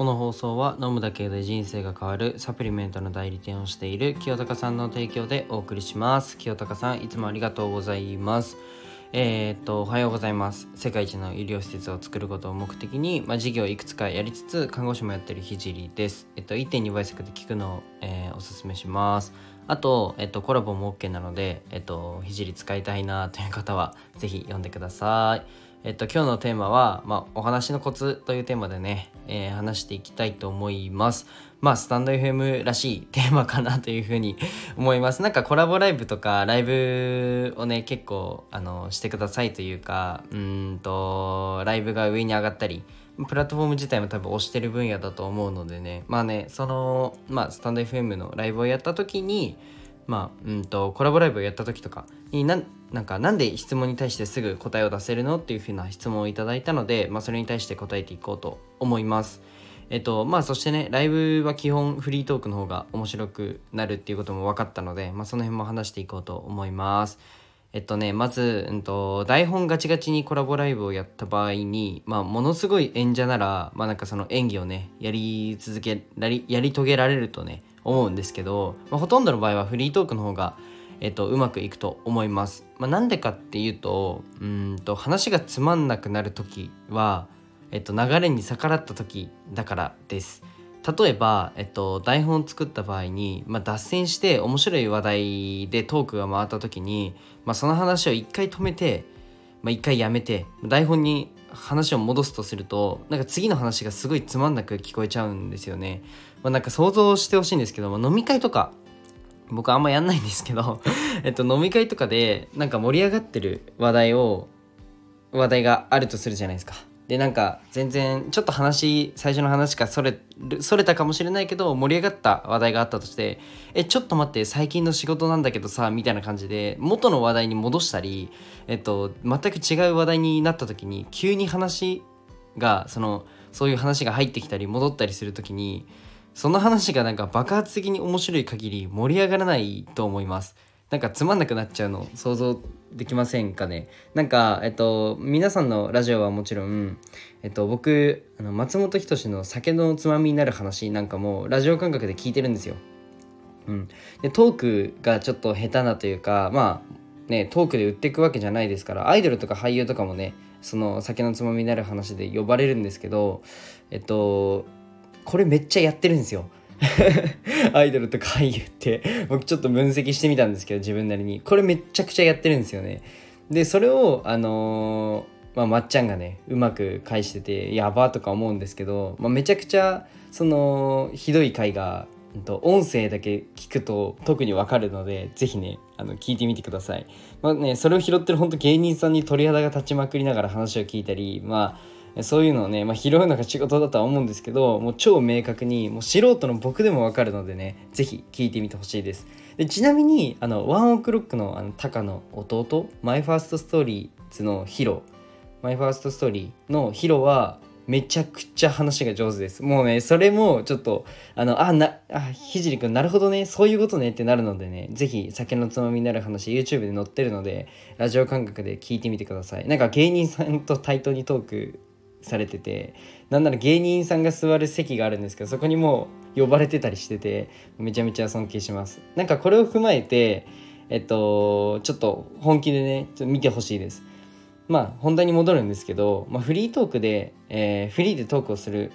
この放送は飲むだけで人生が変わるサプリメントの代理店をしている清高さんの提供でお送りします。清高さんいつもありがとうございます。えー、っとおはようございます。世界一の医療施設を作ることを目的に、まあ、事業いくつかやりつつ看護師もやってるひじりです。えっと1.2倍速で聞くのを、えー、おすすめします。あと、えっと、コラボも OK なので、えっと、ひじり使いたいなという方はぜひ読んでください。えっと、今日のテーマは、まあ、お話のコツというテーマでね、えー、話していきたいと思います。まあ、スタンド FM らしいテーマかなというふうに 思います。なんかコラボライブとかライブをね、結構、あの、してくださいというか、うんと、ライブが上に上がったり、プラットフォーム自体も多分推してる分野だと思うのでね、まあね、その、まあ、スタンド FM のライブをやった時に、まあ、うんと、コラボライブをやった時とかになん、なんか、なんで質問に対してすぐ答えを出せるのっていうふうな質問をいただいたので、まあ、それに対して答えていこうと思います。えっと、まあ、そしてね、ライブは基本フリートークの方が面白くなるっていうことも分かったので、まあ、その辺も話していこうと思います。えっとね、まず、うんと、台本ガチガチにコラボライブをやった場合に、まあ、ものすごい演者なら、まあ、なんかその演技をね、やり続け、やり、やり遂げられるとね、思うんですけど、まあ、ほとんどの場合はフリートークの方が、えっと、うまくいくと思います。まあ、なんでかっていうとうんと話がつまんなくなる時は、えっと、流れに逆らった時だからです。例えば、えっと、台本を作った場合に、まあ、脱線して面白い話題でトークが回った時に、まあ、その話を一回止めて、まあ、一回やめて台本に話を戻すとするとなんか次の話がすごいつまんなく聞こえちゃうんですよね。まあ、なんか想像してほしいんですけども飲み会とか僕あんまやんないんですけど えっと飲み会とかでなんか盛り上がってる話題を話題があるとするじゃないですか。でなんか全然ちょっと話最初の話かそれそれたかもしれないけど盛り上がった話題があったとしてえちょっと待って最近の仕事なんだけどさみたいな感じで元の話題に戻したりえっと全く違う話題になった時に急に話がそのそういう話が入ってきたり戻ったりする時にその話がなんか爆発的に面白い限り盛り上がらないと思います。なんかつまんなくなっちゃうの想像できませんかね？なんか、えっと、皆さんのラジオはもちろん、えっと、僕あの松本人志の酒のつまみになる話なんかもラジオ感覚で聞いてるんですよ。うん、でトークがちょっと下手なというかまあねトークで売っていくわけじゃないですからアイドルとか俳優とかもねその酒のつまみになる話で呼ばれるんですけどえっとこれめっちゃやってるんですよ。アイドルとか俳優って。僕ちょっと分析してみたんですけど自分なりに。これめっちゃくちゃやってるんですよね。でそれをあのー、まあ、まっちゃんがねうまく返しててやばとか思うんですけど、まあ、めちゃくちゃそのひどい回が音声だけ聞くと特にわかるのでぜひねあの聞いてみてください、まあね、それを拾ってる本当芸人さんに鳥肌が立ちまくりながら話を聞いたりまあそういうのをね、まあ、拾うのが仕事だとは思うんですけどもう超明確にもう素人の僕でもわかるのでね是非聞いてみてほしいですでちなみにあの ONE OK ROCK のあのタカの弟 MY FIRST STORYズのヒロ MY FIRST STORY のヒロはめちゃくちゃ話が上手です。もうね、それもちょっと、あの、あ、な、あ、ひじりくん、なるほどね、そういうことねってなるのでね、ぜひ酒のつまみになる話、YouTube で載ってるので、ラジオ感覚で聞いてみてください。なんか芸人さんと対等にトークされててなんなら芸人さんが座る席があるんですけどそこにもう呼ばれてたりしててめちゃめちゃ尊敬します。なんかこれを踏まえてえっとちょっと本気でねちょっと見てほしいです。まあ本題に戻るんですけど、まあ、フリートークで、えー、フリーでトークをする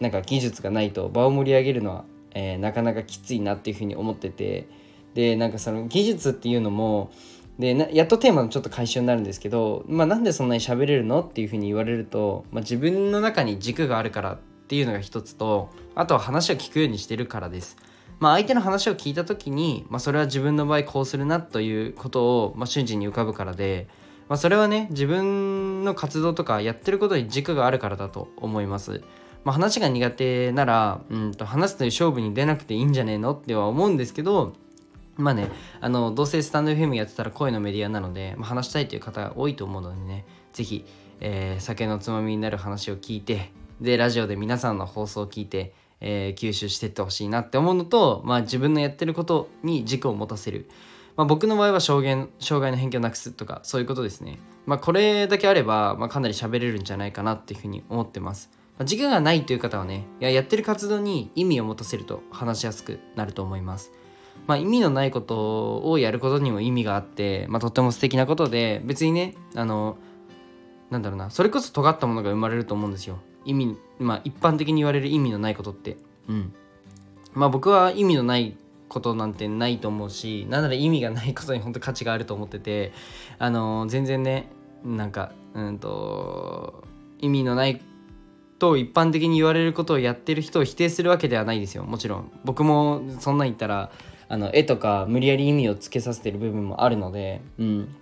なんか技術がないと場を盛り上げるのは、えー、なかなかきついなっていうふうに思っててでなんかその技術っていうのもでやっとテーマのちょっと回収になるんですけど、まあ、なんでそんなに喋れるのっていうふうに言われると、まあ、自分の中に軸があるからっていうのが一つとあとは話を聞くようにしてるからです。まあ、相手の話を聞いた時に、まあ、それは自分の場合こうするなということを、まあ、瞬時に浮かぶからで、まあ、それはね自分の活動とかやってることに軸があるからだと思います。まあ、話が苦手なら、うんと話すという勝負に出なくていいんじゃねえのっては思うんですけどまあね、あの、どうせスタンド FM やってたら声のメディアなので、まあ、話したいという方が多いと思うのでね、ぜひ、えー、酒のつまみになる話を聞いて、で、ラジオで皆さんの放送を聞いて、えー、吸収していってほしいなって思うのと、まあ、自分のやってることに軸を持たせる。まあ、僕の場合は障害障害の偏見をなくすとかそういうことですね。まあ、これだけあれば、まあ、かなり喋れるんじゃないかなっていうふうに思ってます。まあ時間がないという方はねややってる活動に意味を持たせると話しやすくなると思います。まあ、意味のないことをやることにも意味があって、まあ、とっても素敵なことで別にねあのなんだろうなそれこそ尖ったものが生まれると思うんですよ。意味まあ一般的に言われる意味のないことって。うん。まあ僕は意味のないことなんてないと思うしなんなら意味がないことに本当価値があると思っててあの全然ねなんかうんと意味のないと一般的に言われることをやってる人を否定するわけではないですよ。もちろん。僕もそんな言ったらあの絵とか無理やり意味をつけさせてる部分もあるので、うん、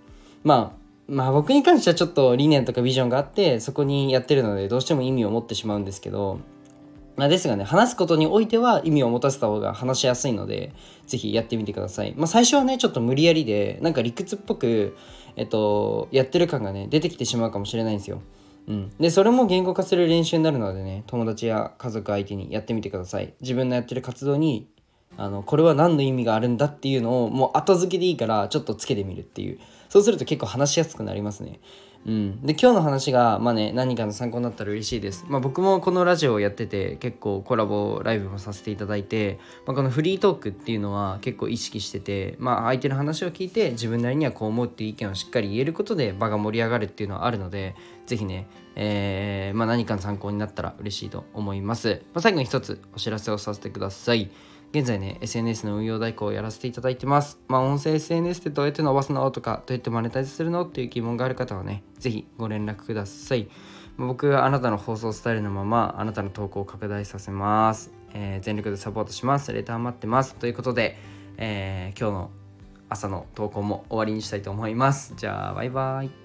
まあまあ僕に関してはちょっと理念とかビジョンがあってそこにやってるのでどうしても意味を持ってしまうんですけどまあ、ですがね、話すことにおいては意味を持たせた方が話しやすいので、ぜひやってみてください。まあ、最初はね、ちょっと無理やりで、なんか理屈っぽく、えっと、やってる感がね、出てきてしまうかもしれないんですよ。うん。で、それも言語化する練習になるのでね、友達や家族相手にやってみてください。自分のやってる活動に、あの、これは何の意味があるんだっていうのを、もう後付けでいいから、ちょっとつけてみるっていう。そうすると結構話しやすくなりますね。うん、で今日の話が、まあね、何かの参考になったら嬉しいです、まあ、僕もこのラジオをやってて結構コラボライブもさせていただいて、まあ、このフリートークっていうのは結構意識してて、まあ、相手の話を聞いて自分なりにはこう思うっていう意見をしっかり言えることで場が盛り上がるっていうのはあるので是非ね、えーまあ、何かの参考になったら嬉しいと思います、まあ、最後に一つお知らせをさせてください現在ね、SNS の運用代行をやらせていただいてます。まあ、音声 SNS ってどうやって伸ばすのとか、どうやってマネタイズするのっていう疑問がある方はね、ぜひご連絡ください。僕があなたの放送スタイルのまま、あなたの投稿を拡大させます。えー、全力でサポートします。レター待ってます。ということで、えー、今日の朝の投稿も終わりにしたいと思います。じゃあ、バイバイ。